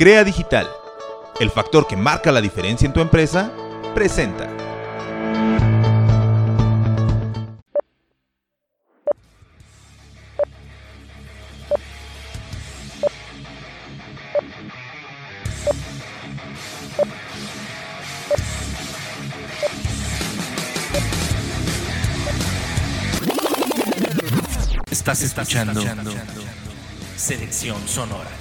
Crea Digital, el factor que marca la diferencia en tu empresa, presenta. Estás escuchando Selección Sonora.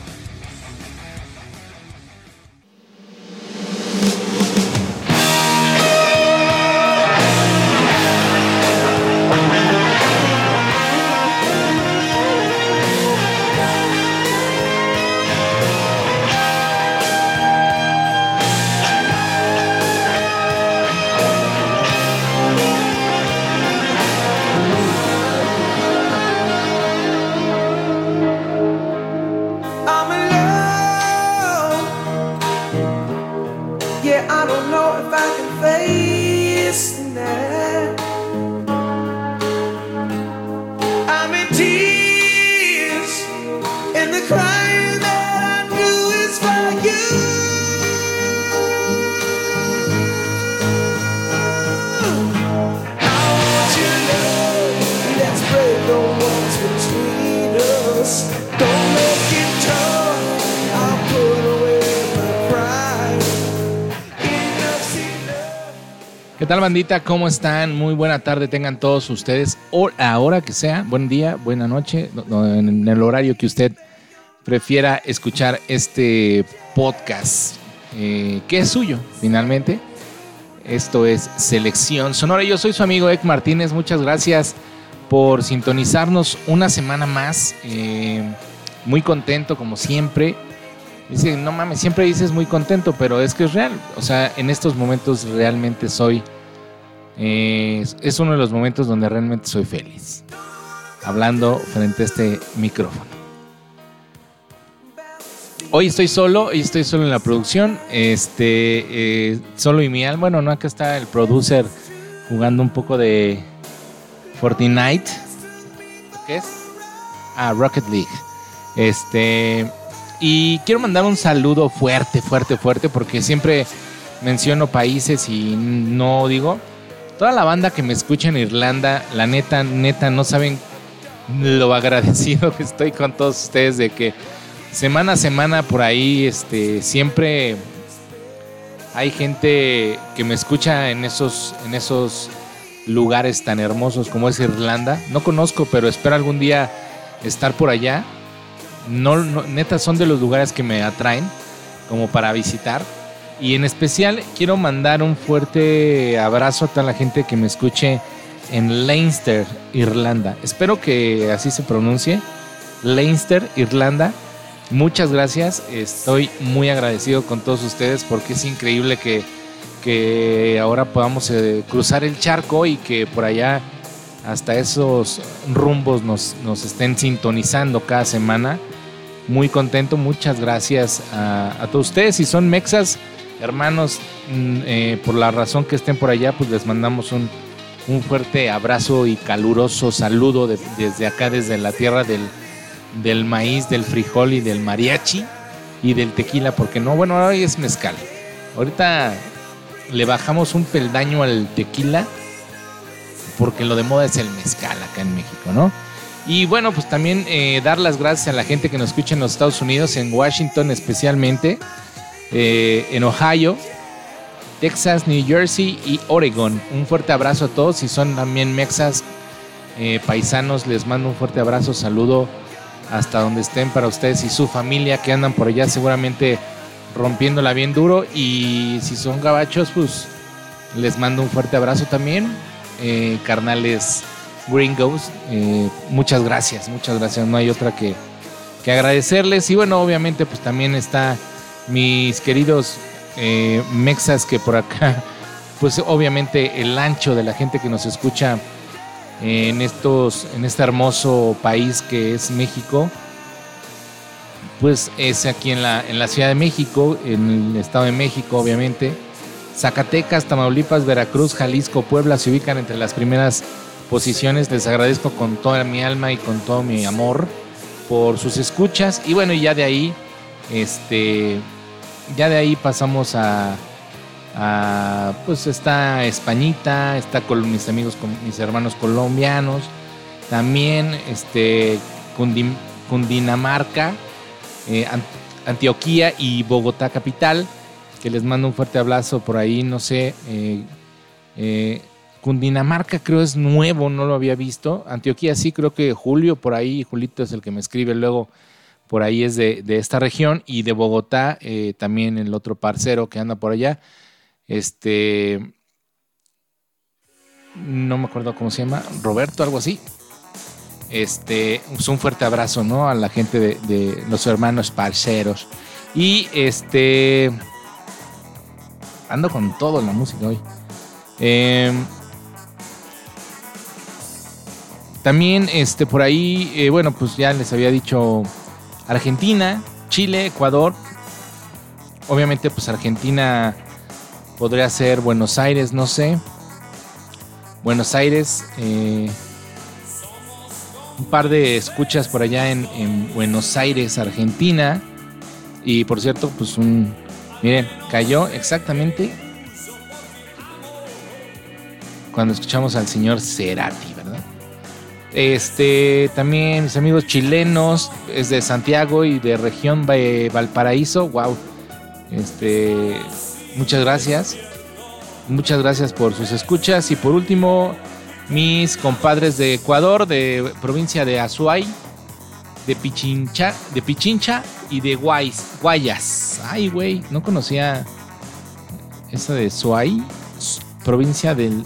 Bandita? ¿Cómo están? Muy buena tarde tengan todos ustedes. O a la hora que sea, buen día, buena noche, no- no, en el horario que usted prefiera escuchar este podcast, eh, que es suyo, finalmente. Esto es Selección Sonora. Yo soy su amigo Ek Martínez. Muchas gracias por sintonizarnos una semana más. Eh, muy contento, como siempre. Dice, no mames, siempre dices muy contento, pero es que es real. O sea, en estos momentos realmente soy. Es- uno de los momentos donde realmente soy feliz. Hablando frente a este micrófono. Hoy estoy solo, hoy estoy solo en la producción. Este, eh, solo y mi alma. Bueno, no, acá está el producer jugando un poco de Fortnite. ¿Qué es? Ah, Rocket League. Este. Y quiero mandar un saludo fuerte, fuerte, fuerte, porque siempre menciono países y no digo. Toda la banda que me escucha en Irlanda, la neta, neta, no saben lo agradecido que estoy con todos ustedes de que semana a semana por ahí, este, siempre hay gente que me escucha en esos, en esos lugares tan hermosos como es Irlanda. No conozco, pero espero algún día estar por allá. No, neta, son de los lugares que me atraen como para visitar. Y en especial quiero mandar un fuerte abrazo a toda la gente que me escuche en Leinster, Irlanda. Espero que así se pronuncie. Leinster, Irlanda. Muchas gracias. Estoy muy agradecido con todos ustedes porque es increíble que, que ahora podamos eh, cruzar el charco y que por allá hasta esos rumbos nos, nos estén sintonizando cada semana. Muy contento, muchas gracias a, a todos ustedes. Si son mexas, hermanos, mm, eh, por la razón que estén por allá, pues les mandamos un, un fuerte abrazo y caluroso saludo de- desde acá, desde la tierra del, del maíz, del frijol y del mariachi y del tequila, porque no, bueno, hoy es mezcal. Ahorita le bajamos un peldaño al tequila porque lo de moda es el mezcal acá en México, ¿no? Y bueno, pues también eh, dar las gracias a la gente que nos escucha en los Estados Unidos, en Washington especialmente, eh, en Ohio, Texas, New Jersey y Oregon. Un fuerte abrazo a todos. Si son también mexas, eh, paisanos, les mando un fuerte abrazo, saludo hasta donde estén para ustedes y su familia que andan por allá seguramente rompiéndola bien duro. Y si son gabachos, pues les mando un fuerte abrazo también. Eh, carnales gringos, muchas gracias, muchas gracias. No hay otra que, que agradecerles. Y bueno, obviamente pues también está mis queridos eh, mexas que por acá, pues obviamente el ancho de la gente que nos escucha en estos, en este hermoso país que es México, pues es aquí en la, en la Ciudad de México, en el Estado de México, obviamente. Zacatecas, Tamaulipas, Veracruz, Jalisco, Puebla se ubican entre las primeras posiciones. Les agradezco con toda mi alma y con todo mi amor por sus escuchas. Y bueno, ya de ahí Este, ya de ahí pasamos a, pues está Españita, está con mis amigos, con mis hermanos colombianos, también este, Cundim- Cundinamarca, eh, An- Antioquía y Bogotá capital, que les mando un fuerte abrazo por ahí, no sé, eh, eh, Cundinamarca creo es nuevo, no lo había visto, Antioquía sí, creo que Julio por ahí, Julito es el que me escribe luego, por ahí es de, de esta región, y de Bogotá eh, también el otro parcero que anda por allá, este, no me acuerdo cómo se llama, Roberto, algo así. Este, pues un fuerte abrazo, ¿no? A la gente de, de los hermanos parceros. Y este, ando con todo en la música hoy. Eh, también, este, por ahí, eh, bueno, pues ya les había dicho Argentina, Chile, Ecuador. Obviamente, pues Argentina podría ser Buenos Aires, no sé. Buenos Aires, eh, un par de escuchas por allá en, en Buenos Aires, Argentina. Y por cierto, pues un. Miren, cayó exactamente cuando escuchamos al señor Cerati. Este, también mis amigos chilenos, es de Santiago y de región Valparaíso, wow. Este, muchas gracias. Muchas gracias por sus escuchas. Y por último, mis compadres de Ecuador, de provincia de Azuay, de Pichincha, de Pichincha y de Guayas. Guayas. Ay, güey, no conocía esa de s- provincia del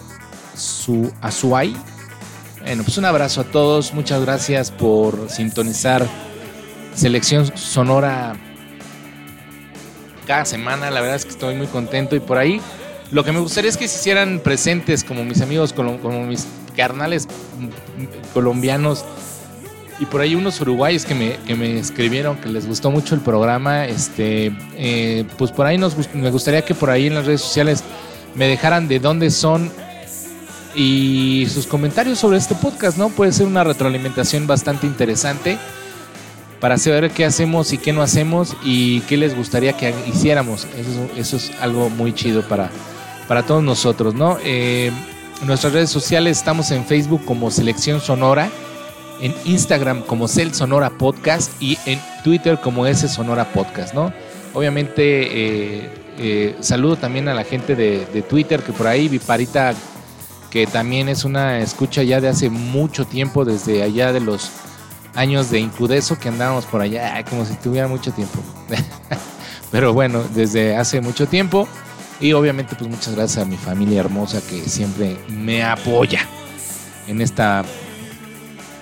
Su Azuay. Bueno, pues un abrazo a todos. Muchas gracias por sintonizar Selección Sonora cada semana. La verdad es que estoy muy contento y por ahí lo que me gustaría es que se hicieran presentes como mis amigos, como mis carnales colombianos y por ahí unos uruguayos que me, que me escribieron que les gustó mucho el programa. Este, eh, pues por ahí nos, me gustaría que por ahí en las redes sociales me dejaran de dónde son y sus comentarios sobre este podcast, ¿no? Puede ser una retroalimentación bastante interesante para saber qué hacemos y qué no hacemos y qué les gustaría que hiciéramos. Eso es, eso es algo muy chido para, para todos nosotros, ¿no? Eh, en nuestras redes sociales estamos en Facebook como Selección Sonora, en Instagram como Cel Sonora Podcast y en Twitter como S Sonora Podcast, ¿no? Obviamente eh, eh, saludo también a la gente de, de Twitter que por ahí, Viparita, que también es una escucha ya de hace mucho tiempo, desde allá de los años de Incudeso que andábamos por allá, como si tuviera mucho tiempo. Pero bueno, desde hace mucho tiempo. Y obviamente, pues muchas gracias a mi familia hermosa que siempre me apoya en esta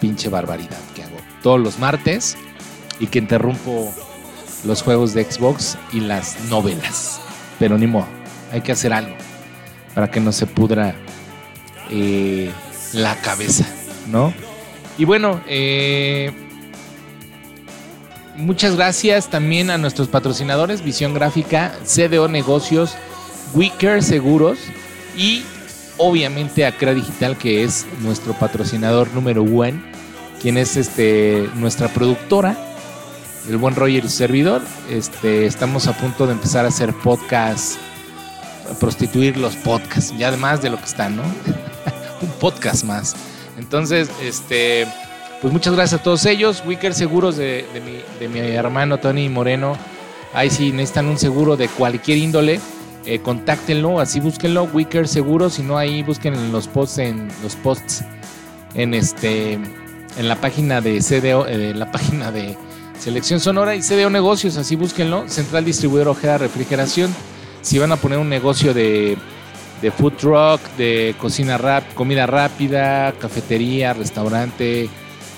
pinche barbaridad que hago todos los martes y que interrumpo los juegos de Xbox y las novelas. Pero ni modo, hay que hacer algo para que no se pudra eh, la cabeza, ¿no? Y bueno, eh, muchas gracias también a nuestros patrocinadores, Visión Gráfica, CDO Negocios, Wicker Seguros y obviamente Acra Digital, que es nuestro patrocinador número uno, quien es este, nuestra productora, el buen Roger y servidor. Este, estamos a punto de empezar a hacer podcasts, a prostituir los podcasts, ya además de lo que están, ¿no? Un podcast más. Entonces, este, pues muchas gracias a todos ellos. Wicker Seguros de, mi, de mi hermano Tony Moreno. Ahí si necesitan un seguro de cualquier índole, eh, contáctenlo, así búsquenlo, Wicker Seguros, si no ahí busquen en los posts en los posts en este en la página de CDO, eh, la página de Selección Sonora y CDO Negocios, así búsquenlo, Central Distribuidor Ojeda Refrigeración. Si van a poner un negocio de, de food truck, de cocina rap, comida rápida, cafetería, restaurante,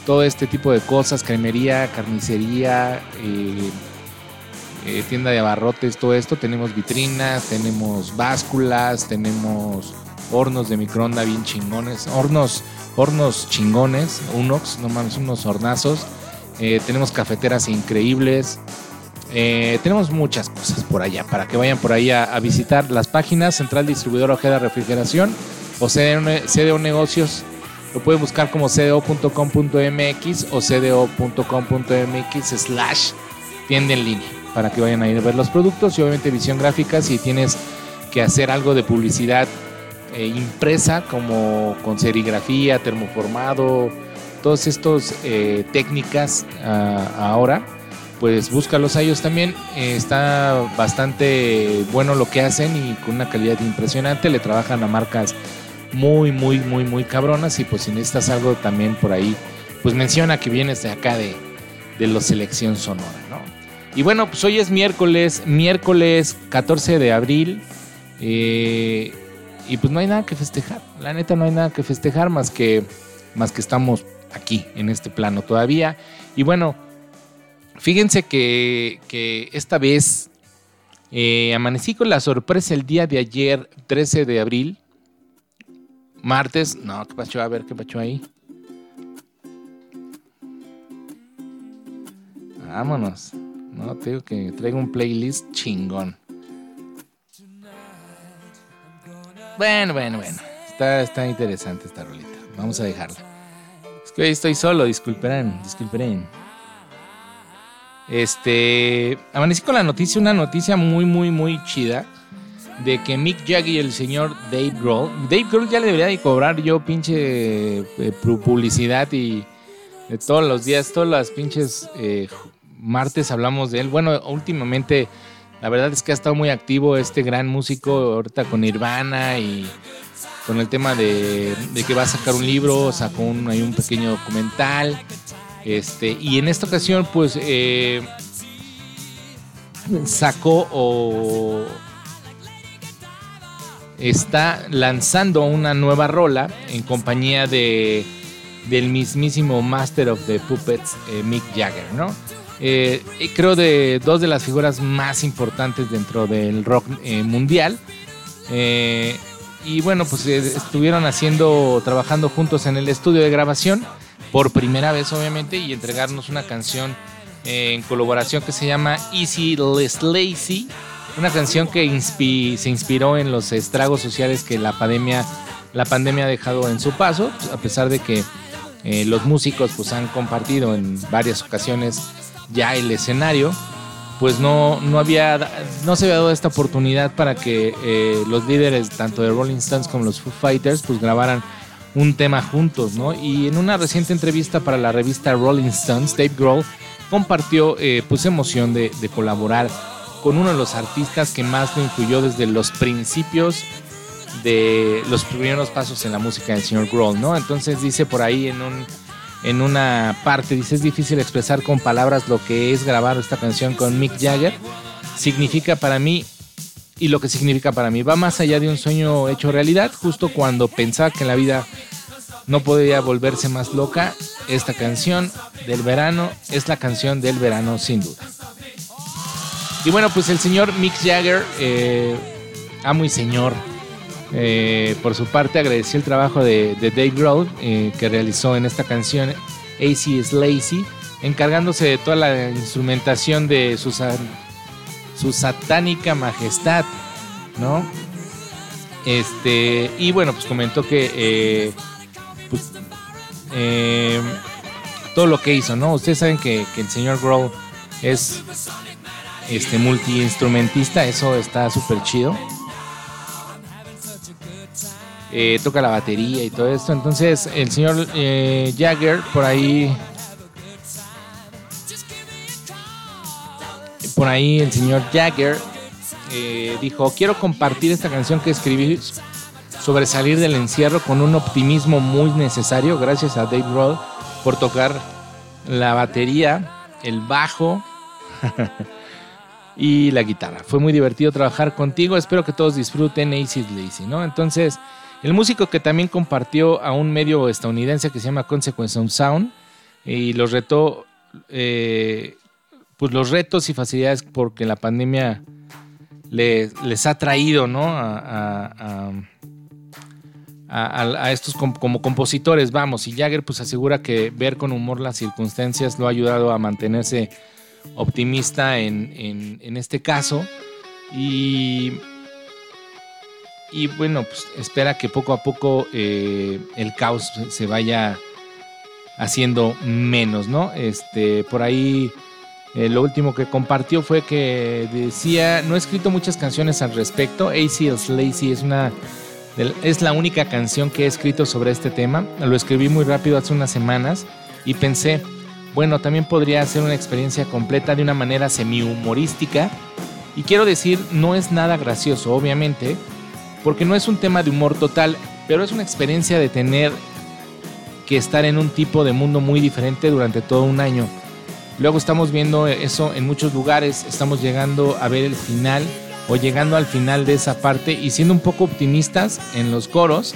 todo este tipo de cosas, cremería, carnicería, eh, eh, tienda de abarrotes, todo esto. Tenemos vitrinas, tenemos básculas, tenemos hornos de microondas bien chingones, hornos, hornos chingones, unox, no mames, unos hornazos. Eh, tenemos cafeteras increíbles. Eh, tenemos muchas cosas por allá para que vayan por ahí a, visitar las páginas Central Distribuidor Ojeda Refrigeración o CDO Negocios. Lo pueden buscar como cdo.com.mx o cdo.com.mx slash tienda en línea. para que vayan a ir a ver los productos y obviamente visión gráfica si tienes que hacer algo de publicidad eh, impresa como con serigrafía, termoformado, todas estas eh, técnicas ah, ahora, pues búscalos a ellos también. Eh, está bastante bueno lo que hacen y con una calidad impresionante. Le trabajan a marcas muy, muy, muy, muy cabronas y pues si necesitas algo también por ahí, pues menciona que vienes de acá de, de los Selección Sonora, ¿no? Y bueno, pues hoy es miércoles, miércoles 14 de abril. eh, y pues no hay nada que festejar. La neta no hay nada que festejar más que, más que estamos aquí, en este plano todavía. Y bueno, fíjense que, que esta vez eh, amanecí con la sorpresa el día de ayer, 13 de abril. Martes, no, ¿qué pasó? A ver, ¿qué pasó ahí? Vámonos. No, te digo que traigo un playlist chingón. Bueno, bueno, bueno. Está, está interesante esta rolita. Vamos a dejarla. Es que hoy estoy solo, disculpen, disculpen. Este. Amanecí con la noticia, una noticia muy, muy, muy chida. De que Mick Jagger y el señor Dave Grohl. Dave Grohl ya le debería de cobrar yo pinche eh, pu- publicidad y de todos los días, todas las pinches eh, martes hablamos de él. Bueno, últimamente la verdad es que ha estado muy activo este gran músico ahorita con Nirvana y con el tema de, de que va a sacar un libro, sacó un, hay un pequeño documental. Este, y en esta ocasión, pues, eh, sacó o está lanzando una nueva rola en compañía de del mismísimo Master of the Puppets, eh, Mick Jagger, ¿no? Eh, creo de dos de las figuras más importantes dentro del rock mundial. Y bueno, pues estuvieron haciendo, trabajando juntos en el estudio de grabación, por primera vez obviamente, y entregarnos una canción eh, en colaboración que se llama Easy Less Lazy, una canción que inspi- se inspiró en los estragos sociales que la pandemia, la pandemia ha dejado en su paso, pues, a pesar de que eh, los músicos pues han compartido en varias ocasiones ya el escenario, pues no, no había no se había dado esta oportunidad para que eh, los líderes tanto de Rolling Stones como los Foo Fighters pues grabaran un tema juntos, ¿no? Y en una reciente entrevista para la revista Rolling Stones, Dave Grohl compartió eh, pues emoción de, de colaborar con uno de los artistas que más lo influyó desde los principios de los primeros pasos en la música del señor Grohl, ¿no? Entonces dice por ahí en un en una parte dice es difícil expresar con palabras lo que es grabar esta canción con Mick Jagger. Significa para mí y lo que significa para mí va más allá de un sueño hecho realidad. Justo cuando pensaba que la vida no podía volverse más loca, esta canción del verano es la canción del verano sin duda. Y bueno, pues el señor Mick Jagger, eh, amo y señor, eh, por su parte agradeció el trabajo de, Dave Grohl eh, que realizó en esta canción AC is Lazy, encargándose de toda la instrumentación de su, sa- su satánica majestad, ¿no? Este, y bueno, pues comentó que eh, pues, eh, todo lo que hizo, ¿no? Ustedes saben que, que el señor Grohl es este multiinstrumentista, eso está súper chido. Eh, toca la batería y todo esto. Entonces, el señor eh, Jagger por ahí. Por ahí el señor Jagger eh, dijo: Quiero compartir esta canción que escribí sobre salir del encierro con un optimismo muy necesario. Gracias a Dave Grohl por tocar la batería, el bajo y la guitarra. Fue muy divertido trabajar contigo. Espero que todos disfruten Acid Lazy, ¿no? Entonces, el músico que también compartió a un medio estadounidense que se llama Consequence of Sound y los retó, eh, pues los retos y facilidades porque la pandemia le- les ha traído, ¿no? A, a- a- estos com- como compositores, vamos. Y Jagger pues asegura que ver con humor las circunstancias lo ha ayudado a mantenerse optimista en, en- en este caso. Y, y bueno, pues espera que poco a poco eh, el caos se vaya haciendo menos, ¿no? Este, por ahí Eh, lo último que compartió fue que decía, no he escrito muchas canciones al respecto, AC Lazy es una es la única canción que he escrito sobre este tema. Lo escribí muy rápido hace unas semanas y pensé, bueno, también podría ser una experiencia completa de una manera semi-humorística. Y quiero decir, no es nada gracioso, obviamente, porque no es un tema de humor total, pero es una experiencia de tener que estar en un tipo de mundo muy diferente durante todo un año. Luego estamos viendo eso en muchos lugares, estamos llegando a ver el final o llegando al final de esa parte y siendo un poco optimistas en los coros.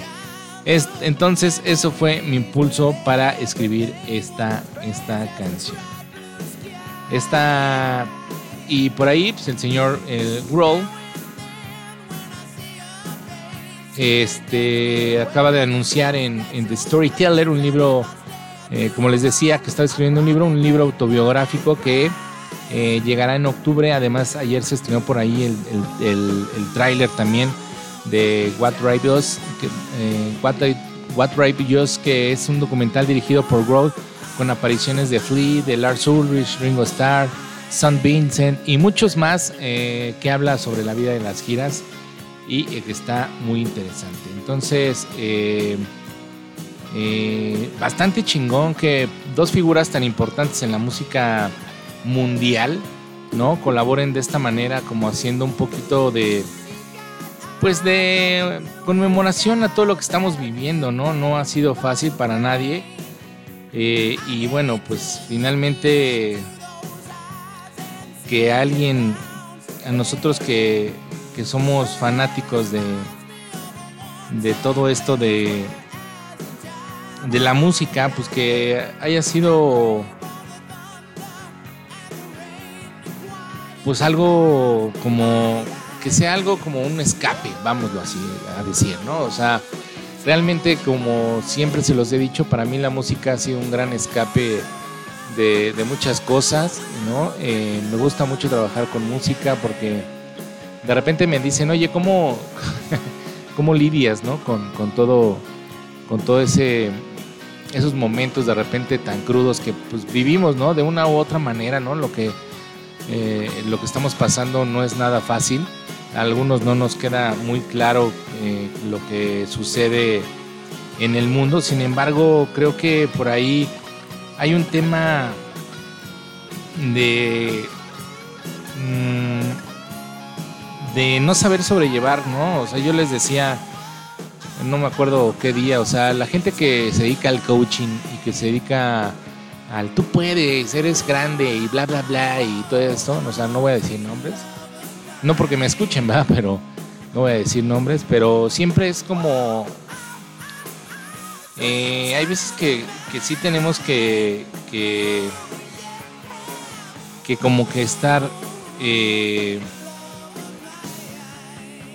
Es, entonces eso fue mi impulso para escribir esta, esta canción. Esta, y por ahí pues, el señor el Grohl este, acaba de anunciar en, The Storyteller un libro, eh, como les decía, que estaba escribiendo un libro, un libro autobiográfico que eh, llegará en octubre. Además, ayer se estrenó por ahí el, el, tráiler también de What Drive Us, que, eh, What, What Us, que es un documental dirigido por Growth con apariciones de Flea, de Lars Ulrich, Ringo Starr, Sun Vincent y muchos más que habla sobre la vida de las giras y que está muy interesante. Entonces, bastante chingón que dos figuras tan importantes en la música mundial, ¿no? Colaboren de esta manera como haciendo un poquito de pues de conmemoración a todo lo que estamos viviendo, ¿no? No ha sido fácil para nadie. Eh, y bueno, pues finalmente que alguien, a nosotros que, que somos fanáticos de, de todo esto de, de la música, pues que haya sido pues algo como que sea algo como un escape, vámoslo así a decir, ¿no? O sea, realmente como siempre se los he dicho, para mí la música ha sido un gran escape de, muchas cosas, ¿no? Eh, me gusta mucho trabajar con música porque de repente me dicen, oye, ¿cómo, cómo lidias, ¿no? Con, con, todo, con todo ese esos momentos de repente tan crudos que pues vivimos, ¿no? De una u otra manera, ¿no? Lo que eh, lo que estamos pasando no es nada fácil. A algunos no nos queda muy claro eh, lo que sucede en el mundo. Sin embargo, creo que por ahí hay un tema de mm, de no saber sobrellevar, ¿no? O sea, yo les decía, no me acuerdo qué día, o sea, la gente que se dedica al coaching y que se dedica al tú puedes, eres grande y bla, bla, bla y todo esto. O sea, no voy a decir nombres. No porque me escuchen, ¿verdad? Pero no voy a decir nombres, pero siempre es como... Eh, hay veces que, que sí tenemos que, que, que como que estar... Eh,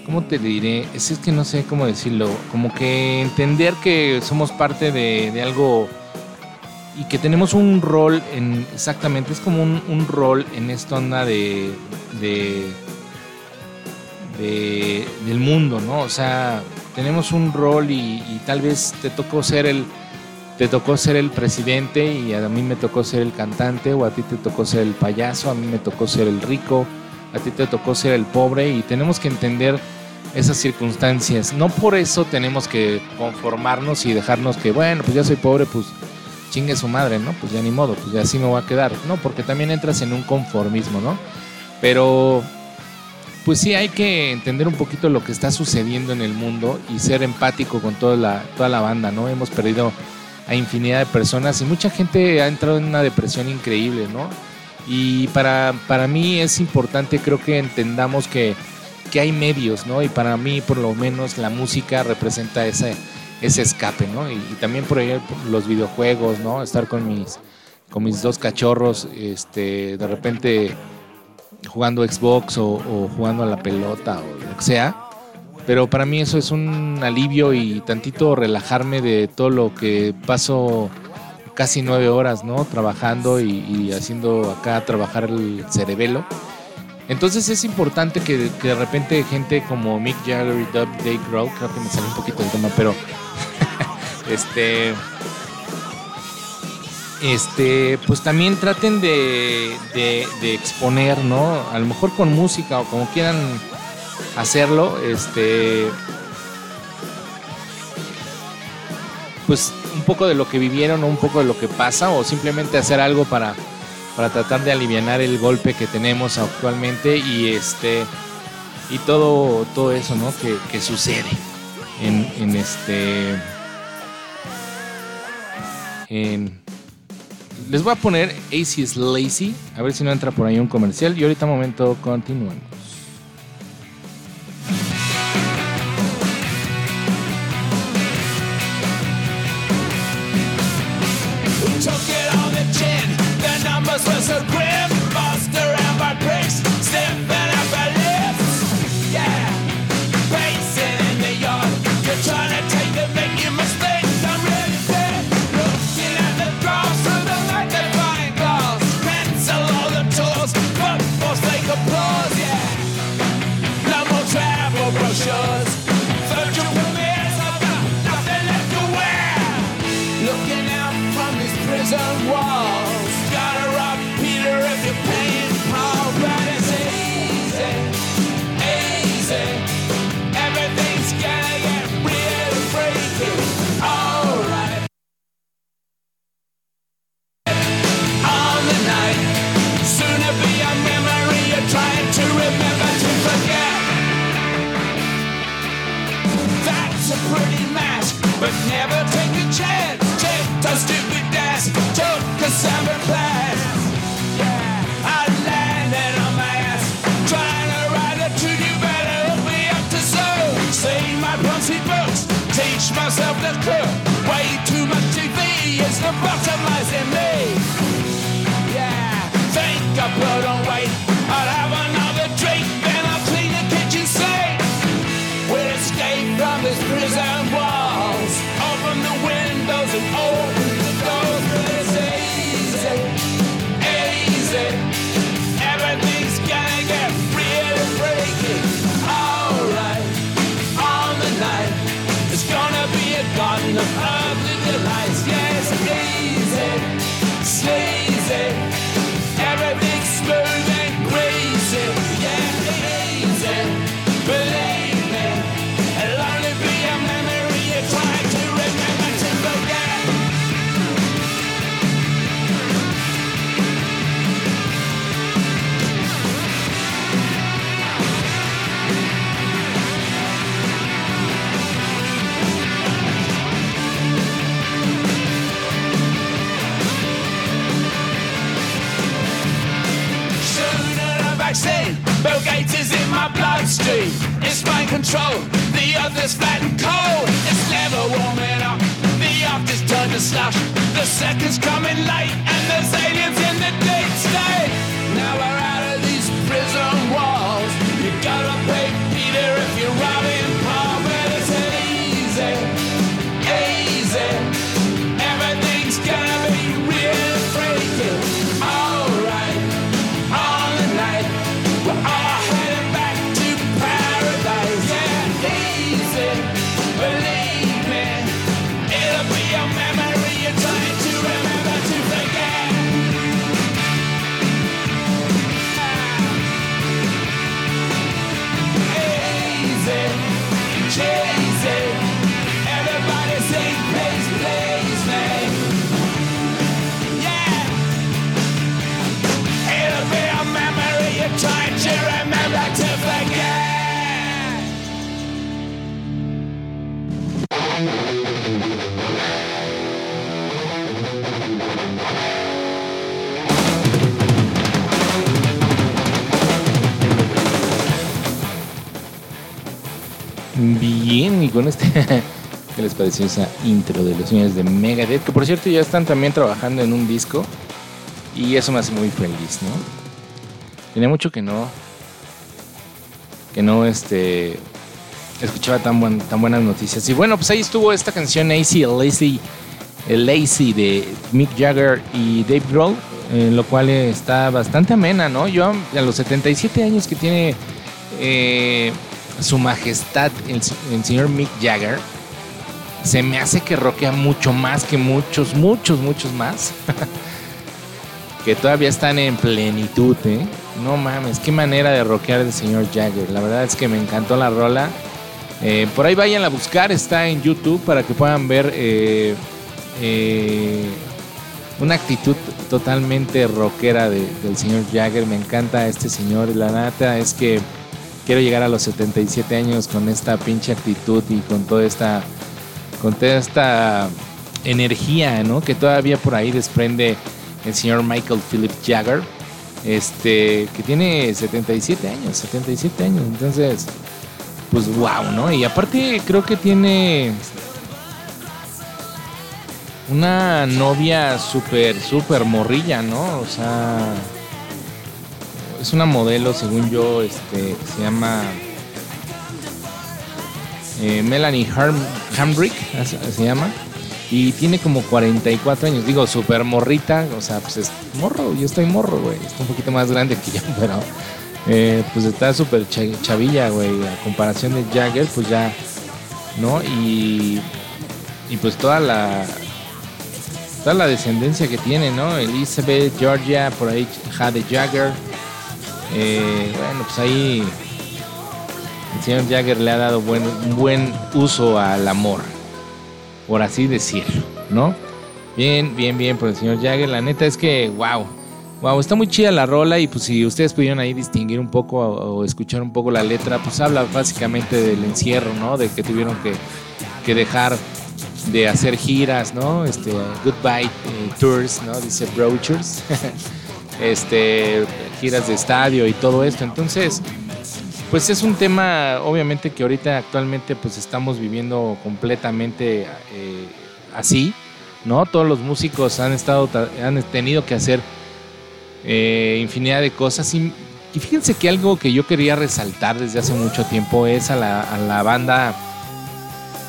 ¿Cómo te diré? Es, es que no sé cómo decirlo. Como que entender que somos parte de, de algo y que tenemos un rol en exactamente es como un, rol en esta onda de, de, del mundo no o sea tenemos un rol y, tal vez te tocó ser el te tocó ser el presidente y a mí me tocó ser el cantante o a ti te tocó ser el payaso a mí me tocó ser el rico a ti te tocó ser el pobre y tenemos que entender esas circunstancias no por eso tenemos que conformarnos y dejarnos que bueno pues ya soy pobre pues chingue su madre, ¿no? Pues ya ni modo, pues ya así me voy a quedar, ¿no? Porque también entras en un conformismo, ¿no? Pero, pues sí hay que entender un poquito lo que está sucediendo en el mundo y ser empático con toda la, toda la banda, ¿no? Hemos perdido a infinidad de personas y mucha gente ha entrado en una depresión increíble, ¿no? Y para, para mí es importante, creo que entendamos que, que hay medios, ¿no? Y para mí, por lo menos, la música representa ese ese escape, ¿no? Y, también por ahí los videojuegos, ¿no? Estar con mis, con mis dos cachorros, este, de repente jugando Xbox o, jugando a la pelota o lo que sea. Pero para mí eso es un alivio y tantito relajarme de todo lo que paso casi nueve horas, ¿no? Trabajando y, haciendo acá trabajar el cerebelo. Entonces es importante que, de repente gente como Mick Jagger y Dub Day Grow, creo que me salió un poquito el tema, pero este, este, pues también traten de, exponer, ¿no? A lo mejor con música o como quieran hacerlo, este, pues poco de lo que vivieron o un poco de lo que pasa o simplemente hacer algo para, para tratar de aliviar el golpe que tenemos actualmente y este y todo, todo eso ¿no? que, que sucede en, este en, les voy a poner AC Lazy, a ver si no entra por ahí un comercial y ahorita momento continúan. apareció esa intro de los señores de Megadeth, que por cierto ya están también trabajando en un disco y eso me hace muy feliz, ¿no? Tenía mucho que no que no este escuchaba tan, buenas noticias. Y bueno, pues ahí estuvo esta canción Lazy, Lazy, Lazy de Mick Jagger y Dave Grohl, eh, lo cual está bastante amena, ¿no? Yo a los 77 años que tiene eh, su majestad el señor Mick Jagger, se me hace que rockea mucho más que muchos, muchos, muchos más. que todavía están en plenitud, ¿eh? No mames, qué manera de rockear el señor Jagger. La verdad es que me encantó la rola. Eh, por ahí vayan a buscar, está en YouTube para que puedan ver eh, eh, una actitud totalmente rockera de- del señor Jagger. Me encanta este señor. La nata es que quiero llegar a los 77 años con esta pinche actitud y con toda esta, con toda esta energía, ¿no? Que todavía por ahí desprende el señor Michael Philip Jagger, este, que tiene 77 años, 77 años. Entonces, pues wow, ¿no? Y aparte creo que tiene una novia súper, súper morrilla, ¿no? O sea, es una modelo, según yo, este, se llama eh, Melanie Harm Hambrick, se llama. Y tiene como 44 años, digo, súper morrita, o sea, pues es morro, yo estoy morro, güey, está un poquito más grande que yo, pero eh, pues está súper cha- chavilla, güey, a comparación de Jagger, pues ya, ¿no? Y, y pues toda la, toda la descendencia que tiene, ¿no? Elizabeth, Georgia, por ahí Jade Jagger, eh, bueno, pues ahí el señor Jagger le ha dado buen, buen uso al amor, por así decirlo, ¿no? Bien, bien, bien por el señor Jagger. La neta es que, wow, wow, está muy chida la rola y pues si ustedes pudieron ahí distinguir un poco o, escuchar un poco la letra, pues habla básicamente del encierro, ¿no? De que tuvieron que, que dejar de hacer giras, ¿no? Este, goodbye eh, tours, ¿no? Dice brochures. este, giras de estadio y todo esto. Entonces, pues es un tema, obviamente, que ahorita actualmente pues estamos viviendo completamente eh, así, ¿no? Todos los músicos han estado, han tenido que hacer eh, infinidad de cosas y, y fíjense que algo que yo quería resaltar desde hace mucho tiempo es a la, banda,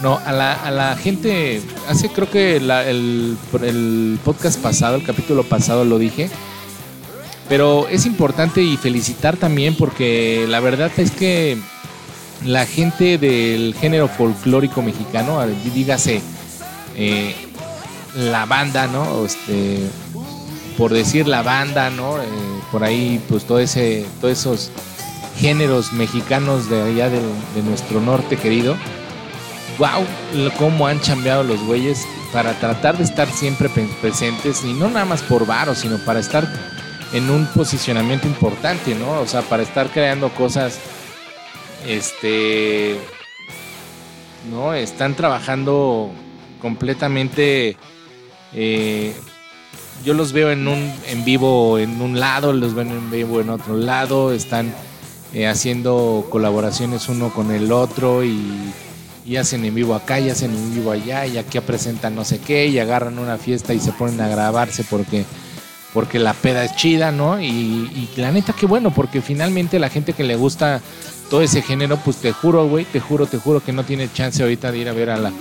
no, a la, a la gente, hace creo que la- el podcast pasado, el capítulo pasado lo dije, pero es importante y felicitar también porque la verdad es que la gente del género folclórico mexicano, dígase eh, la banda, ¿no? Este, por decir la banda, ¿no? Eh, por ahí, pues todo ese, todos esos géneros mexicanos de allá del- de nuestro norte querido. Wow, cómo han chambeado los güeyes para tratar de estar siempre presentes y no nada más por varo, sino para estar en un posicionamiento importante, ¿no? O sea, para estar creando cosas, este, ¿no? Están trabajando completamente, eh, yo los veo en un en vivo en un lado, los veo en vivo en otro lado, están eh, haciendo colaboraciones uno con el otro y, y hacen en vivo acá y hacen en vivo allá y aquí presentan no sé qué y agarran una fiesta y se ponen a grabarse porque porque la peda es chida, ¿no? Y, la neta que bueno, porque finalmente la gente que le gusta todo ese género, pues te juro, güey, te juro, te juro que no tiene chance ahorita de ir a ver a la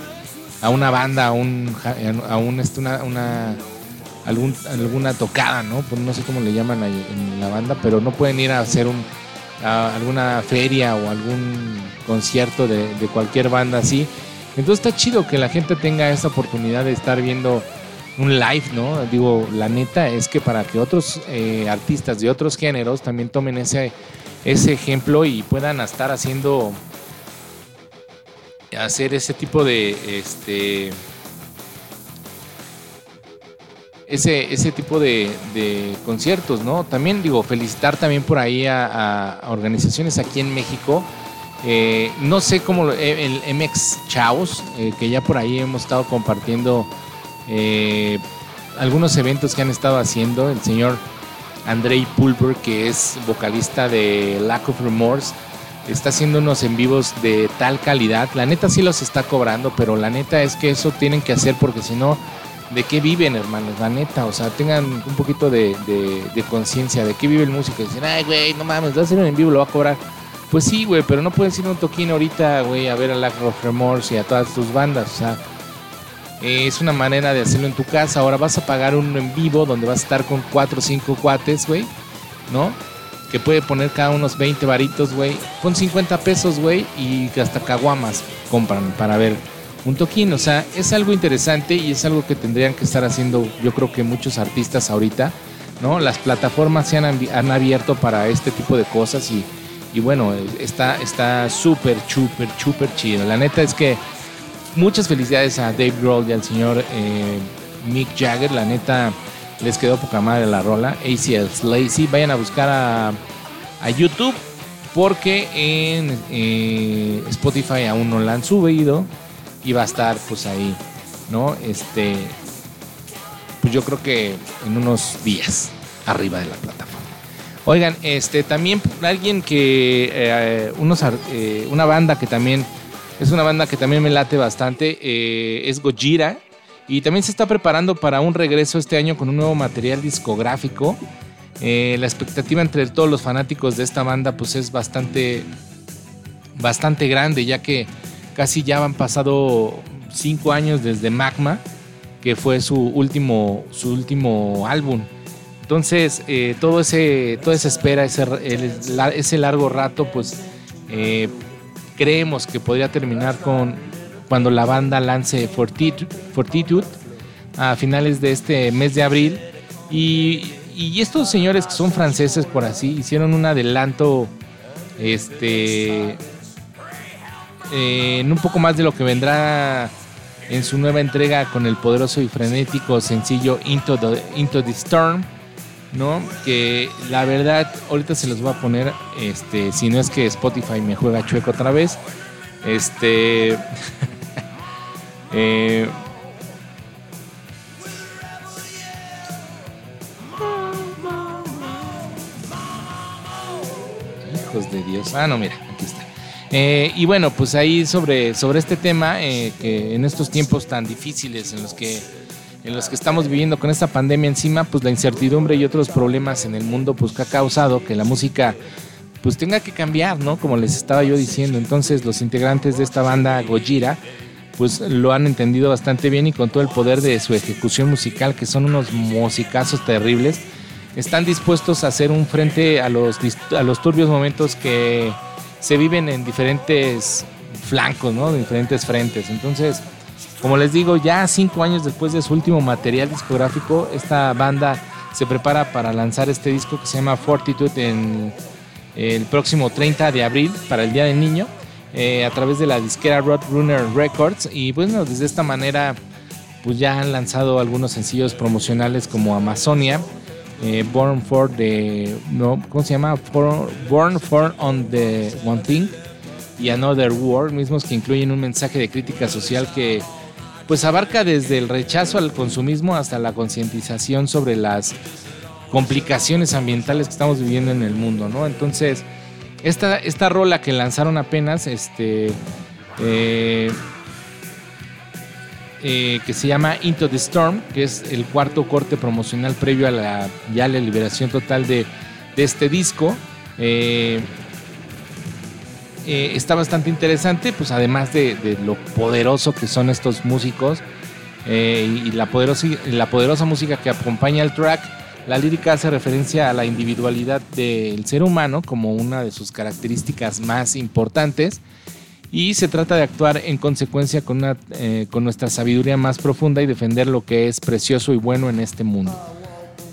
a una banda, a un a este, una, una alguna tocada, ¿no? Pues no sé cómo le llaman en la banda, pero no pueden ir a hacer un a alguna feria o algún concierto de cualquier banda así. Entonces está chido que la gente tenga esa oportunidad de estar viendo un live, ¿no? Digo, la neta es que para que otros eh, artistas de otros géneros también tomen ese, ese ejemplo y puedan estar haciendo hacer ese tipo de este ese, ese tipo de, conciertos, ¿no? También digo, felicitar también por ahí a, organizaciones aquí en México. Eh, no sé cómo eh, el MX Chaos, que ya por ahí hemos estado compartiendo eh, algunos eventos que han estado haciendo. El señor Andrei Pulver, que es vocalista de Lack of Remorse, está haciendo unos en vivos de tal calidad. La neta sí los está cobrando, pero la neta es que eso tienen que hacer porque si no, ¿de qué viven, hermanos? La neta, o sea, tengan un poquito de, conciencia de qué vive el músico. Dicen, ay, güey, no mames, va a hacer un en vivo, lo va a cobrar. Pues sí, güey, pero no puedes ir un toquín ahorita, güey, a ver a Lack of Remorse y a todas tus bandas, o sea. Es una manera de hacerlo en tu casa. Ahora vas a pagar un en vivo donde vas a estar con 4 o 5 cuates, güey. ¿No? Que puede poner cada unos 20 varitos, güey. Pon 50 pesos, güey. Y hasta caguamas compran para ver punto kin. O sea, es algo interesante y es algo que tendrían que estar haciendo yo creo que muchos artistas ahorita, ¿no? Las plataformas se han, han abierto para este tipo de cosas y, y bueno, está está súper, súper, súper chido. La neta es que muchas felicidades a Dave Grohl y al señor eh, Mick Jagger. La neta les quedó poca madre la rola. ACL Lazy. Vayan a buscar a, a YouTube porque en eh, Spotify aún no la han subido y va a estar pues ahí, ¿no? Este, pues yo creo que en unos días arriba de la plataforma. Oigan, este también alguien que eh, unos una banda que también es una banda que también me late bastante eh, es Gojira y también se está preparando para un regreso este año con un nuevo material discográfico. Eh, la expectativa entre todos los fanáticos de esta banda pues es bastante bastante grande ya que casi ya han pasado cinco años desde Magma que fue su último su último álbum entonces eh, todo toda esa espera ese, largo rato pues creemos que podría terminar con cuando la banda lance Fortitude, a finales de este mes de abril. Y, estos señores que son franceses por así hicieron un adelanto este en un poco más de lo que vendrá en su nueva entrega con el poderoso y frenético sencillo Into the Storm, ¿no? Que la verdad, ahorita se los voy a poner, este, si no es que Spotify me juega chueco otra vez, este, eh, hijos de Dios, ah no, mira, aquí está. Eh, y bueno, pues ahí sobre, sobre este tema, eh, que en estos tiempos tan difíciles en los que en los que estamos viviendo con esta pandemia encima, pues la incertidumbre y otros problemas en el mundo, pues que ha causado que la música pues tenga que cambiar, ¿no? Como les estaba yo diciendo. Entonces los integrantes de esta banda Gojira, pues lo han entendido bastante bien y con todo el poder de su ejecución musical, que son unos musicazos terribles, están dispuestos a hacer un frente a los, a los turbios momentos que se viven en diferentes flancos, ¿no? De diferentes frentes. Entonces, como les digo, ya cinco años después de su último material discográfico, esta banda se prepara para lanzar este disco que se llama Fortitude en el próximo 30 de abril para el Día del Niño eh, a través de la disquera Roadrunner Records y bueno, desde esta manera pues ya han lanzado algunos sencillos promocionales como Amazonia, eh, Born for the no, ¿cómo se llama? Born for on the One Thing y Another War, mismos que incluyen un mensaje de crítica social que pues abarca desde el rechazo al consumismo hasta la concientización sobre las complicaciones ambientales que estamos viviendo en el mundo, ¿no? Entonces, esta, esta rola que lanzaron apenas, este, eh, eh, que se llama Into the Storm, que es el cuarto corte promocional previo a la, ya la liberación total de, de este disco. eh, eh, está bastante interesante, pues además de, lo poderoso que son estos músicos eh, y la poderosa, la poderosa música que acompaña el track, la lírica hace referencia a la individualidad del ser humano como una de sus características más importantes y se trata de actuar en consecuencia con, una, eh, con nuestra sabiduría más profunda y defender lo que es precioso y bueno en este mundo.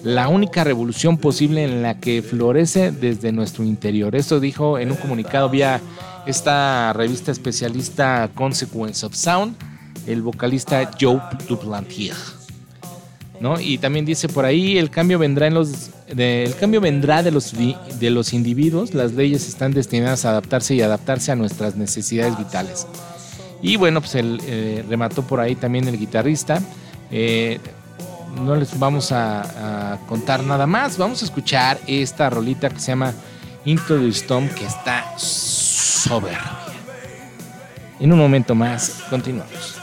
La única revolución posible en la que florece desde nuestro interior. Esto dijo en un comunicado vía esta revista especialista Consequence of Sound, el vocalista Joe Duplantier. ¿no? Y también dice por ahí el cambio vendrá en los de- cambio vendrá de los de los individuos, las leyes están destinadas a adaptarse y adaptarse a nuestras necesidades vitales. Y bueno, pues eh, remató por ahí también el guitarrista. Eh, no les vamos a, contar nada más. Vamos a escuchar esta rolita que se llama Into the que está soberbia. En un momento más, continuamos.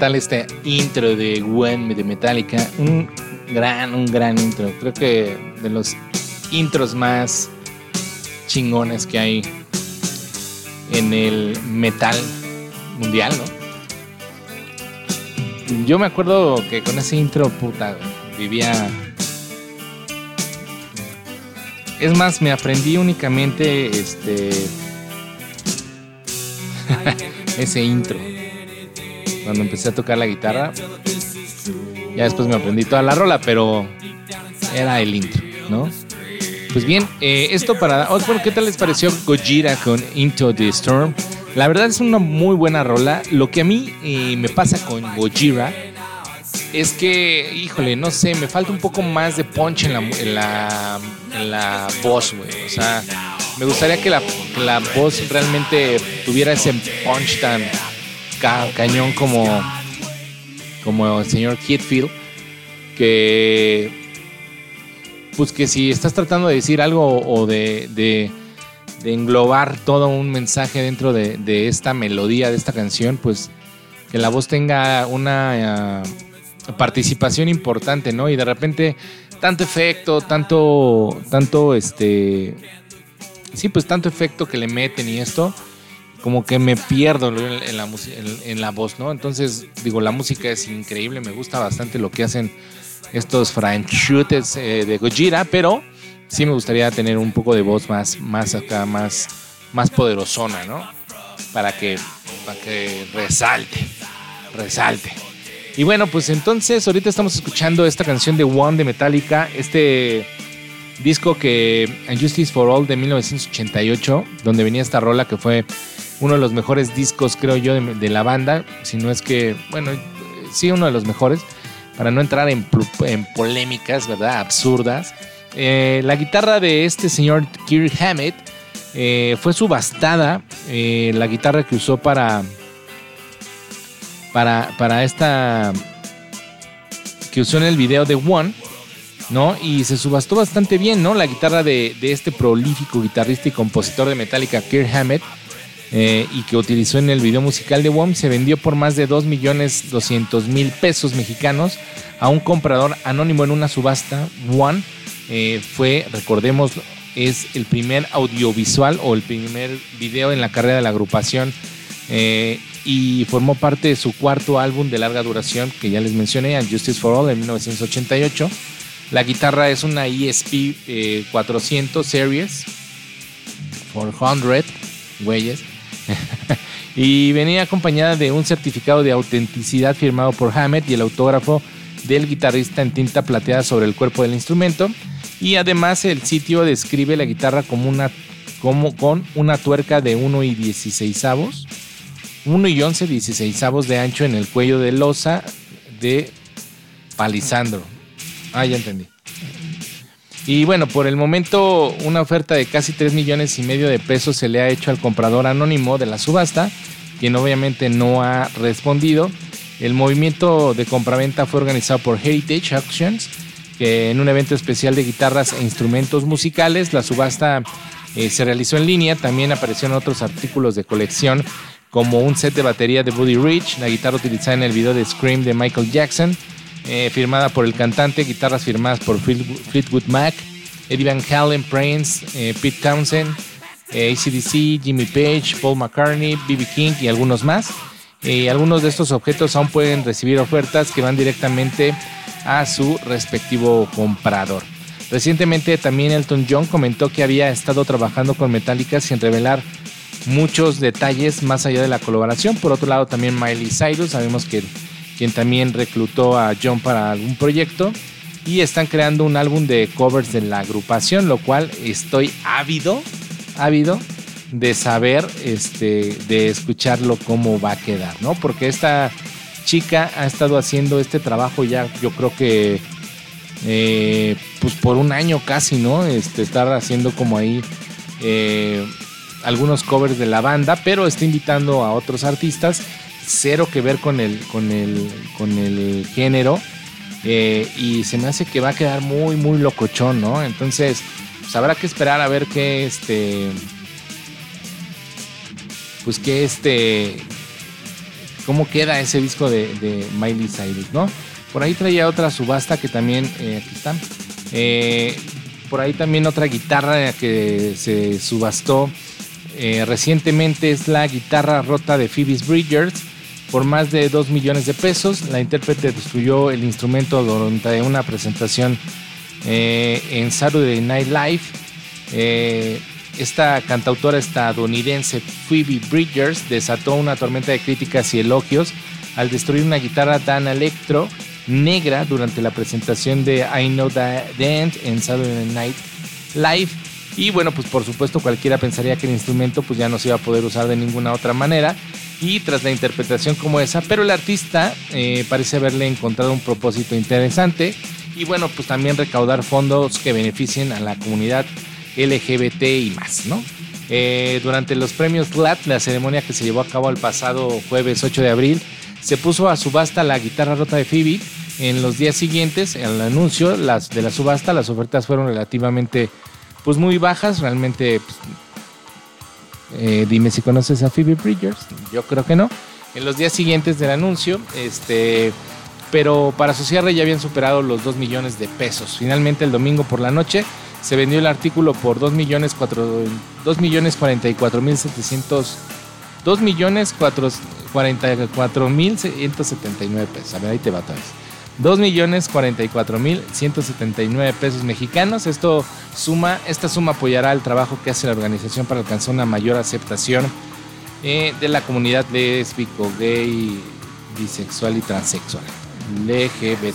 Tal este intro de One de Metallica? Un gran, un gran intro. Creo que de los intros más chingones que hay en el metal mundial, ¿no? Yo me acuerdo que con ese intro, puta, vivía. Es más, me aprendí únicamente este. ese intro. Cuando empecé a tocar la guitarra. Ya después me aprendí toda la rola, pero era el intro, ¿no? Pues bien, eh, esto para. Oh, bueno, ¿qué tal les pareció Gojira con Into the Storm? La verdad es una muy buena rola. Lo que a mí eh, me pasa con Gojira es que, híjole, no sé, me falta un poco más de punch en la, en la, en la voz, güey. O sea, me gustaría que la voz realmente tuviera ese punch tan ca- cañón como, como el señor Kitfield. Que, pues que si estás tratando de decir algo o de, de, de englobar todo un mensaje dentro de, de esta melodía, de esta canción, pues que la voz tenga una eh, participación importante, ¿no? Y de repente tanto efecto, tanto, tanto, este, sí, pues tanto efecto que le meten y esto, como que me pierdo en, la, en la voz, ¿no? Entonces, digo, la música es increíble, me gusta bastante lo que hacen estos franchutes eh, de Gojira, pero sí me gustaría tener un poco de voz más, más acá, más, más poderosona, ¿no? Para que, para que resalte, resalte. Y bueno, pues entonces ahorita estamos escuchando esta canción de One de Metallica, este disco que Justice for All de 1988, donde venía esta rola que fue uno de los mejores discos, creo yo, de, la banda, si no es que, bueno, sí, uno de los mejores, para no entrar en polémicas, ¿verdad? Absurdas. Eh, la guitarra de este señor Kirk Hammett eh, fue subastada, eh, la guitarra que usó para, para, para esta que usó en el video de One, ¿no? Y se subastó bastante bien, ¿no? La guitarra de, de este prolífico guitarrista y compositor de Metallica, Kirk Hammett, eh, y que utilizó en el video musical de One, se vendió por más de 2 millones 200 mil pesos mexicanos a un comprador anónimo en una subasta. One eh, fue, recordemos, es el primer audiovisual o el primer video en la carrera de la agrupación eh, y formó parte de su cuarto álbum de larga duración que ya les mencioné, Justice for All, en 1988. La guitarra es una ESP eh, 400 Series 400, güeyes. y venía acompañada de un certificado de autenticidad firmado por Hammett y el autógrafo del guitarrista en tinta plateada sobre el cuerpo del instrumento. Y además el sitio describe la guitarra como una como con una tuerca de 1 y 16 avos, 1 y 11 16 avos de ancho en el cuello de losa de palisandro. Ah, ya entendí. Y bueno, por el momento una oferta de casi 3 millones y medio de pesos se le ha hecho al comprador anónimo de la subasta, quien obviamente no ha respondido. El movimiento de compraventa fue organizado por Heritage Auctions, que en un evento especial de guitarras e instrumentos musicales, la subasta eh, se realizó en línea, también aparecieron otros artículos de colección como un set de batería de Buddy Rich, la guitarra utilizada en el video de Scream de Michael Jackson, eh, firmada por el cantante, guitarras firmadas por Fleet- Fleetwood Mac, Eddie Van Halen, Prince, eh, Pete Townsend, eh, ACDC, Jimmy Page, Paul McCartney, B.B. King y algunos más. Eh, algunos de estos objetos aún pueden recibir ofertas que van directamente a su respectivo comprador. Recientemente también Elton John comentó que había estado trabajando con Metallica sin revelar muchos detalles más allá de la colaboración. Por otro lado también Miley Cyrus, sabemos que quien también reclutó a John para algún proyecto y están creando un álbum de covers de la agrupación, lo cual estoy ávido, ávido de saber, este, de escucharlo cómo va a quedar, ¿no? Porque esta chica ha estado haciendo este trabajo ya, yo creo que, eh, pues por un año casi, ¿no? Este, estar haciendo como ahí eh, algunos covers de la banda, pero está invitando a otros artistas, cero que ver con el, con el, con el género. eh, y se me hace que va a quedar muy, muy locochón, ¿no? Entonces, pues habrá que esperar a ver qué este. Pues que este. cómo queda ese disco de, Miley Cyrus, ¿no? Por ahí traía otra subasta que también, eh, aquí están. Eh, por ahí también otra guitarra que se subastó recientemente es la guitarra rota de Phoebe's Bridgers por más de 2 millones de pesos. La intérprete destruyó el instrumento durante una presentación eh, en Saturday Night Live. Eh, esta cantautora estadounidense Phoebe Bridgers desató una tormenta de críticas y elogios al destruir una guitarra Dan Electro negra durante la presentación de I Know the End en Saturday Night Live. Y bueno, pues por supuesto cualquiera pensaría que el instrumento pues ya no se iba a poder usar de ninguna otra manera. Y tras la interpretación como esa, pero el artista eh, parece haberle encontrado un propósito interesante. Y bueno, pues también recaudar fondos que beneficien a la comunidad LGBT y más, ¿no? Eh, durante los premios GLAD, la ceremonia que se llevó a cabo el pasado jueves 8 de abril, se puso a subasta la guitarra rota de Phoebe. En los días siguientes, al anuncio de la subasta, las ofertas fueron relativamente pues muy bajas. Realmente, pues, eh, dime si conoces a Phoebe Bridgers. Yo creo que no. En los días siguientes del anuncio, este, pero para su cierre ya habían superado los 2 millones de pesos. Finalmente, el domingo por la noche, se vendió el artículo por 2 millones 4, 2 millones 44 mil 700 2 millones 44 mil 179 pesos. A ver, ahí te va otra vez. 2 millones 44 mil 179 pesos mexicanos. Esto suma, esta suma apoyará el trabajo que hace la organización para alcanzar una mayor aceptación eh, de la comunidad lésbico, gay, bisexual y transexual. LGBT.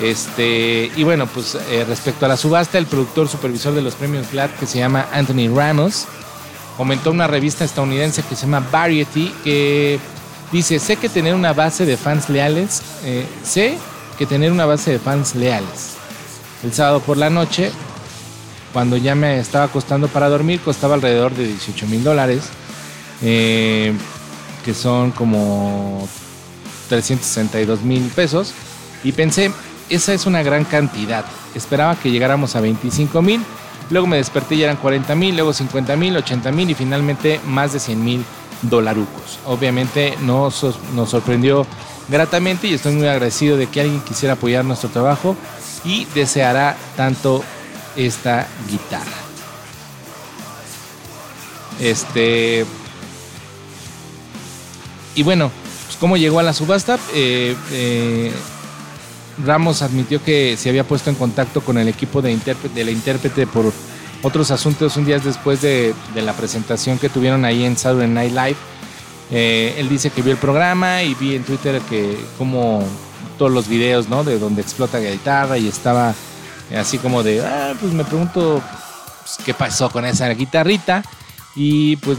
Este, y bueno, pues eh, respecto a la subasta, el productor supervisor de los premios GLAD, que se llama Anthony Ramos, comentó una revista estadounidense que se llama Variety, que dice, sé que tener una base de fans leales, eh, sé que tener una base de fans leales. El sábado por la noche, cuando ya me estaba acostando para dormir, costaba alrededor de 18 mil dólares, eh, que son como 362 mil pesos, y pensé, esa es una gran cantidad. Esperaba que llegáramos a 25 mil. Luego me desperté y eran 40 mil, luego 50 mil, 80 mil y finalmente más de 100 mil dolarucos. Obviamente nos, nos sorprendió gratamente y estoy muy agradecido de que alguien quisiera apoyar nuestro trabajo y deseará tanto esta guitarra. Este. Y bueno, pues cómo llegó a la subasta. Eh, eh, Ramos admitió que se había puesto en contacto con el equipo de, de la intérprete por otros asuntos un día después de, la presentación que tuvieron ahí en Saturday Night Live. Eh, él dice que vio el programa y vi en Twitter que como todos los videos, ¿no? De donde explota la guitarra y estaba así como de, ah, pues me pregunto pues, qué pasó con esa guitarrita y pues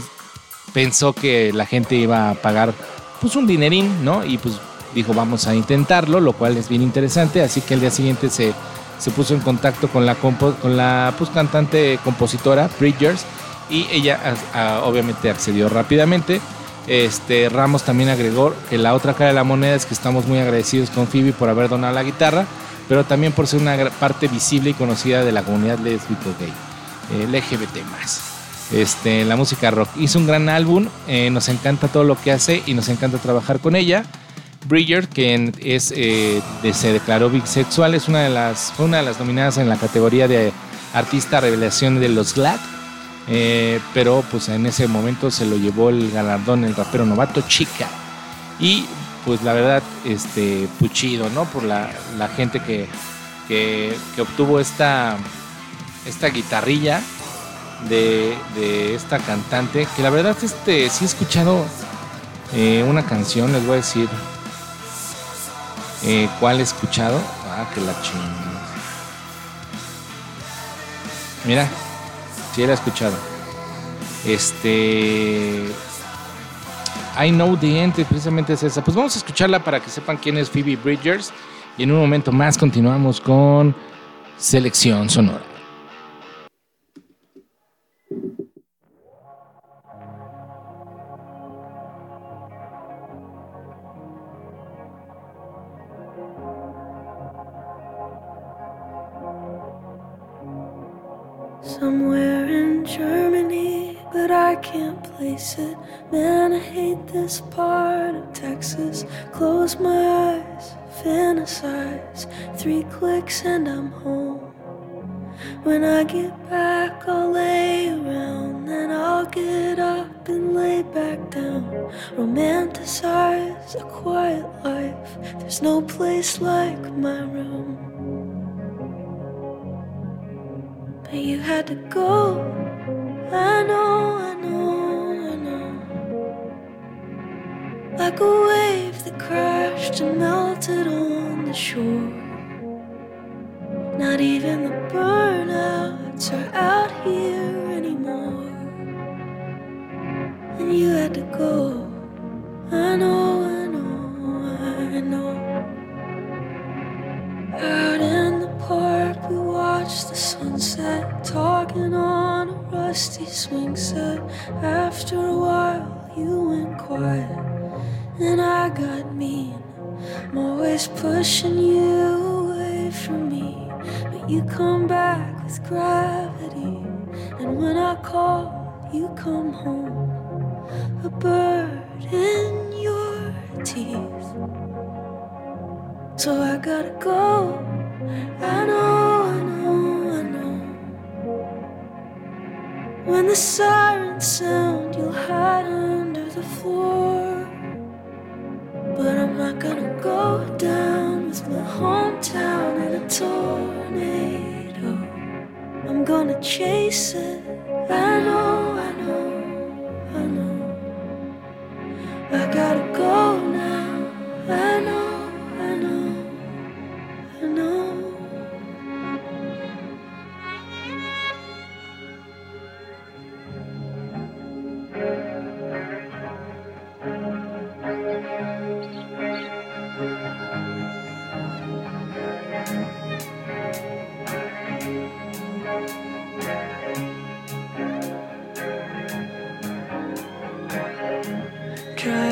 pensó que la gente iba a pagar pues un dinerín, ¿no? Y pues dijo vamos a intentarlo, lo cual es bien interesante, así que el día siguiente se, se puso en contacto con la, con la pues, cantante compositora Bridgers y ella obviamente accedió rápidamente. Este, Ramos también agregó que la otra cara de la moneda es que estamos muy agradecidos con Phoebe por haber donado la guitarra, pero también por ser una parte visible y conocida de la comunidad lésbico gay, LGBT más. Este, la música rock. Hizo un gran álbum, eh, nos encanta todo lo que hace y nos encanta trabajar con ella. Bridger, que es, eh, se declaró bisexual, es una de las, fue una de las nominadas en la categoría de artista revelación de los GLAD. Eh, pero pues en ese momento se lo llevó el galardón el rapero novato Chica. Y pues la verdad, este, puchido, ¿no? Por la, la gente que, que, que, obtuvo esta, esta guitarrilla de, de, esta cantante. Que la verdad, este, sí he escuchado eh, una canción, les voy a decir eh, ¿Cuál he escuchado? Ah, que la chingada. Mira, sí la he escuchado. Este. I Know the End, precisamente es esa. Pues vamos a escucharla para que sepan quién es Phoebe Bridgers. Y en un momento más continuamos con Selección Sonora. Somewhere in Germany, but I can't place it. Man, I hate this part of Texas. Close my eyes, fantasize. Three clicks and I'm home. When I get back, I'll lay around. Then I'll get up and lay back down. Romanticize a quiet life. There's no place like my room. But you had to go. I know, I know, I know. Like a wave that crashed and melted on the shore. Not even the burnouts are out here anymore. And you had to go. I know, I know, I know. We watched the sunset, talking on a rusty swing set. After a while, you went quiet, and I got mean. I'm always pushing you away from me. But you come back with gravity. And when I call, you come home. A bird in your teeth. So I gotta go. I know, When the sirens sound, you'll hide under the floor. But I'm not gonna go down with my hometown in a tornado. I'm gonna chase it. I know, I know, I know. I gotta go now. I know,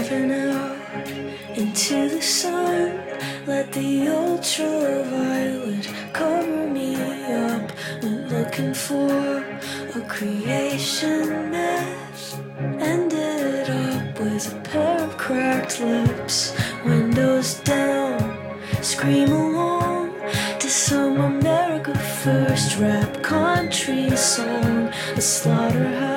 Out into the sun, let the ultraviolet cover me up. Went looking for a creation mess. Ended up with a pair of cracked lips, windows down, scream along to some America First rap country song. A slaughterhouse,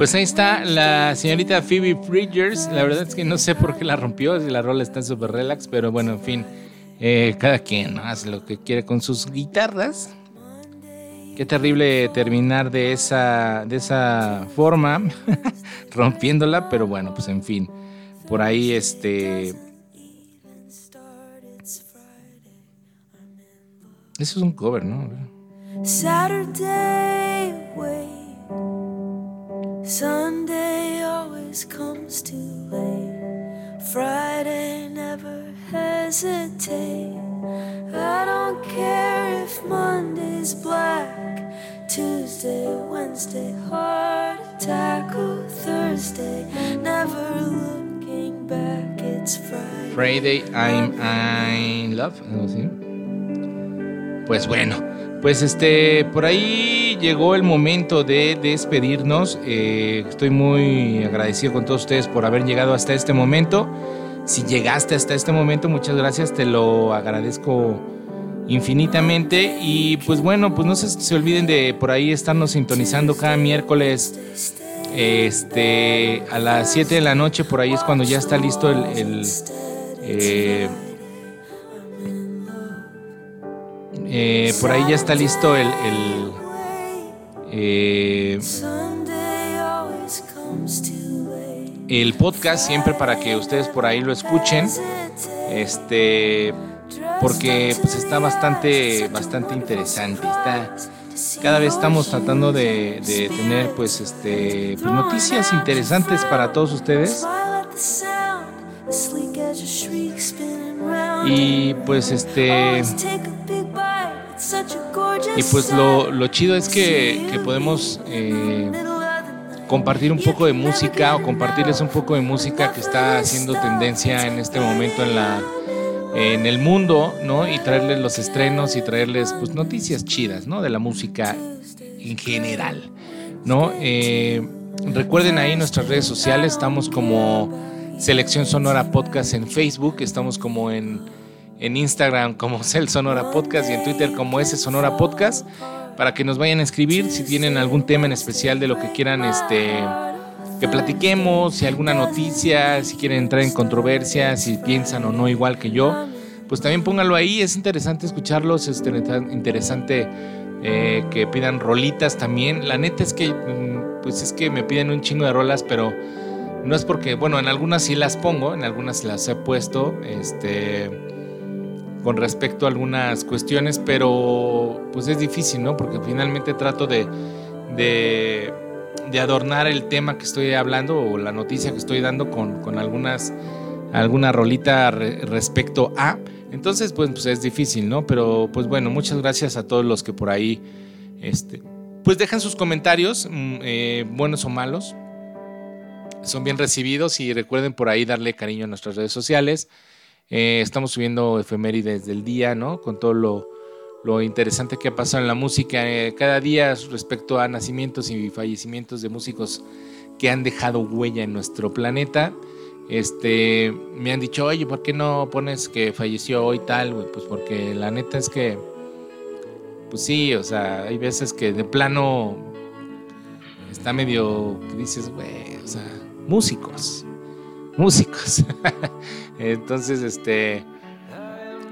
Pues ahí está la señorita Phoebe Bridgers. La verdad es que no sé por qué la rompió, si la rola está súper relax, pero bueno, en fin. eh, cada quien hace lo que quiere con sus guitarras. Qué terrible terminar de esa, de esa forma, rompiéndola, pero bueno, pues en fin. Por ahí, este. Eso es un cover, ¿no? Saturday, wait. Sunday always comes too late. Friday, never hesitate. I don't care if Monday's black. Tuesday, Wednesday, heart attack. Or Thursday, never looking back. It's Friday. Friday I'm in love, algo así. Pues bueno, pues este, por ahí llegó el momento de despedirnos. Eh, estoy muy agradecido con todos ustedes por haber llegado hasta este momento. Si llegaste hasta este momento, muchas gracias, te lo agradezco infinitamente. Y pues bueno, pues no se, se olviden de por ahí estarnos sintonizando cada miércoles. Este, a las 7 de la noche, por ahí es cuando ya está listo el, eh, eh, por ahí ya está listo el, el, eh, el podcast siempre para que ustedes por ahí lo escuchen. Este, porque pues está bastante, bastante interesante. Está, cada vez estamos tratando de, de tener pues este pues, noticias interesantes para todos ustedes. Y pues este y pues lo, lo chido es que, que podemos eh, compartir un poco de música o compartirles un poco de música que está haciendo tendencia en este momento en la en el mundo, ¿no? Y traerles los estrenos y traerles pues noticias chidas, ¿no? De la música en general, ¿no? Eh, recuerden ahí nuestras redes sociales, estamos como Selección Sonora Podcast en Facebook, estamos como en, en Instagram como Cel Sonora Podcast y en Twitter como S Sonora Podcast, para que nos vayan a escribir si tienen algún tema en especial de lo que quieran este que platiquemos, si alguna noticia, si quieren entrar en controversia, si piensan o no igual que yo, pues también pónganlo ahí, es interesante escucharlos, es interesante eh, que pidan rolitas también. La neta es que, mm, pues es que me piden un chingo de rolas, pero no es porque, bueno, en algunas sí las pongo, en algunas las he puesto, este, con respecto a algunas cuestiones, pero pues es difícil, ¿no? Porque finalmente trato de, de adornar el tema que estoy hablando o la noticia que estoy dando con, con algunas alguna rolita re- respecto a. Entonces, pues, pues, es difícil, ¿no? Pero pues bueno, muchas gracias a todos los que por ahí este, pues dejan sus comentarios, mm, eh, buenos o malos. Son bien recibidos y recuerden por ahí darle cariño a nuestras redes sociales. Eh, estamos subiendo efemérides del día, ¿no? Con todo lo, lo interesante que ha pasado en la música eh, cada día respecto a nacimientos y fallecimientos de músicos que han dejado huella en nuestro planeta. Este, me han dicho, oye, ¿por qué no pones que falleció hoy tal? güey?" Pues porque la neta es que, pues sí, o sea, hay veces que de plano está medio, que dices, güey, o sea, músicos, músicos. Entonces, este,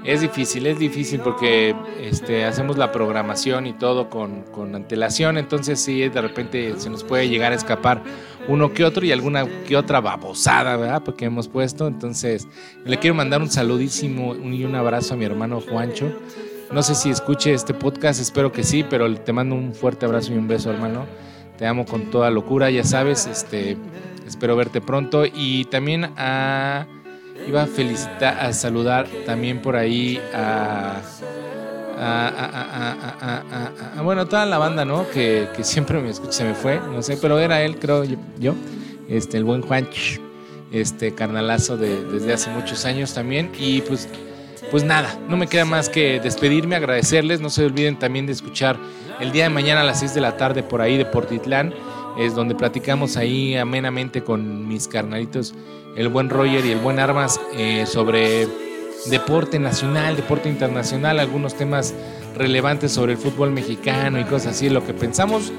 es difícil, es difícil porque este, hacemos la programación y todo con, con antelación, entonces sí, de repente se nos puede llegar a escapar uno que otro y alguna que otra babosada, ¿verdad? Porque hemos puesto, entonces le quiero mandar un saludísimo y un abrazo a mi hermano Juancho. No sé si escuche este podcast, espero que sí, pero te mando un fuerte abrazo y un beso, hermano. Te amo con toda locura, ya sabes, este, espero verte pronto y también a iba a felicitar, a saludar también por ahí a, a, bueno, toda la banda, ¿no? Que, que siempre me escucha, se me fue, no sé, pero era él, creo yo, yo, este, el buen Juan, este carnalazo de, desde hace muchos años también, y pues, pues nada, no me queda más que despedirme, agradecerles, no se olviden también de escuchar el día de mañana a las 6 de la tarde por ahí de Portitlán, es donde platicamos ahí amenamente con mis carnalitos, el buen Roger y el buen Armas, eh, sobre deporte nacional, deporte internacional, algunos temas relevantes sobre el fútbol mexicano y cosas así, lo que pensamos,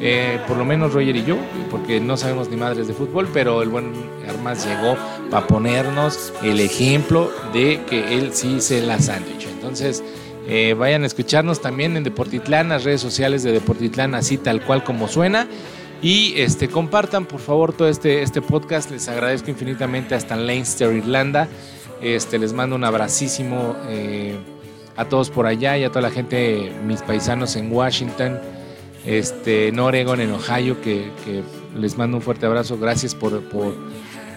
eh, por lo menos Roger y yo, porque no sabemos ni madres de fútbol, pero el buen Armas llegó para ponernos el ejemplo de que él sí se la sándwich. Entonces, eh, vayan a escucharnos también en Deportitlán, las redes sociales de Deportitlán, así tal cual como suena. Y este, compartan por favor todo este, este podcast. Les agradezco infinitamente hasta Leinster, Irlanda. Este, les mando un abracísimo eh, a todos por allá y a toda la gente, mis paisanos en Washington, este, en Oregon, en Ohio, que, les mando un fuerte abrazo. Gracias por, por,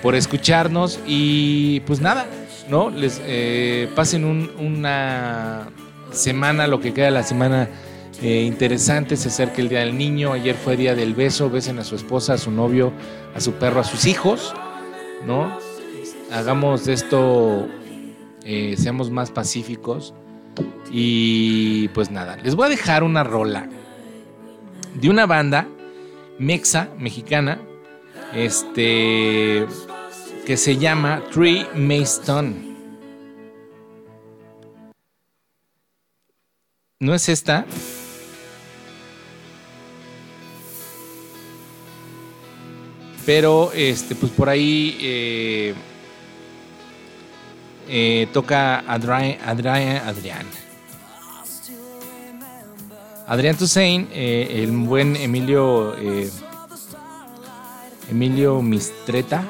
por escucharnos. Y pues nada, ¿no? Les eh, pasen un- una semana, lo que queda la semana eh, interesante. Se acerca el Día del Niño. Ayer fue Día del Beso. Besen a su esposa, a su novio, a su perro, a sus hijos, ¿no? Hagamos esto, eh, seamos más pacíficos. Y pues nada, les voy a dejar una rola de una banda mexa, mexicana, este, que se llama Tree Mason. ¿No es esta? Pero este, pues por ahí eh, eh, toca Adrián, Adrián, Adrián. Adrián Toussaint, eh, el buen Emilio Emilio Mistreta,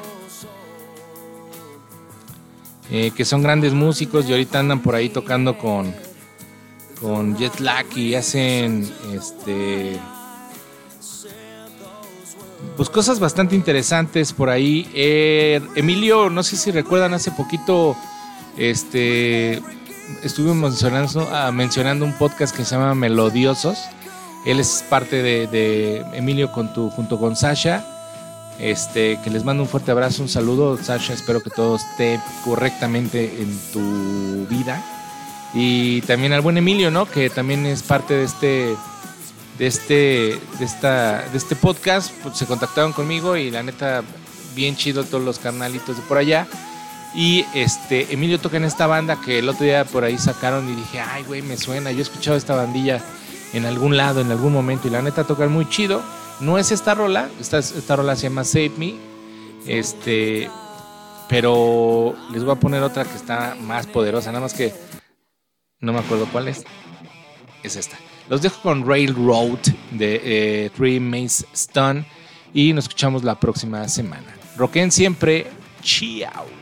que son grandes músicos y ahorita andan por ahí tocando con, con Jet Lag y hacen este pues cosas bastante interesantes por ahí. Eh, Emilio, no sé si recuerdan hace poquito, este mencionando, ah, mencionando un podcast que se llama Melodiosos. Él es parte de, de Emilio con tu, junto con Sasha. Este, que les mando un fuerte abrazo, un saludo, Sasha. Espero que todo esté correctamente en tu vida. Y también al buen Emilio, ¿no? Que también es parte de este, de este, de esta, de este podcast. Pues, se contactaron conmigo y la neta, bien chido todos los canalitos de por allá. Y este, Emilio toca en esta banda que el otro día por ahí sacaron y dije, ay, güey, me suena. Yo he escuchado esta bandilla en algún lado, en algún momento, y la neta tocan muy chido. No es esta rola, esta, esta rola se llama Save Me. Este, pero les voy a poner otra que está más poderosa, nada más que no me acuerdo cuál es. Es esta. Los dejo con Railroad de eh, Three Maze Stone y nos escuchamos la próxima semana. Roquen siempre. Chao.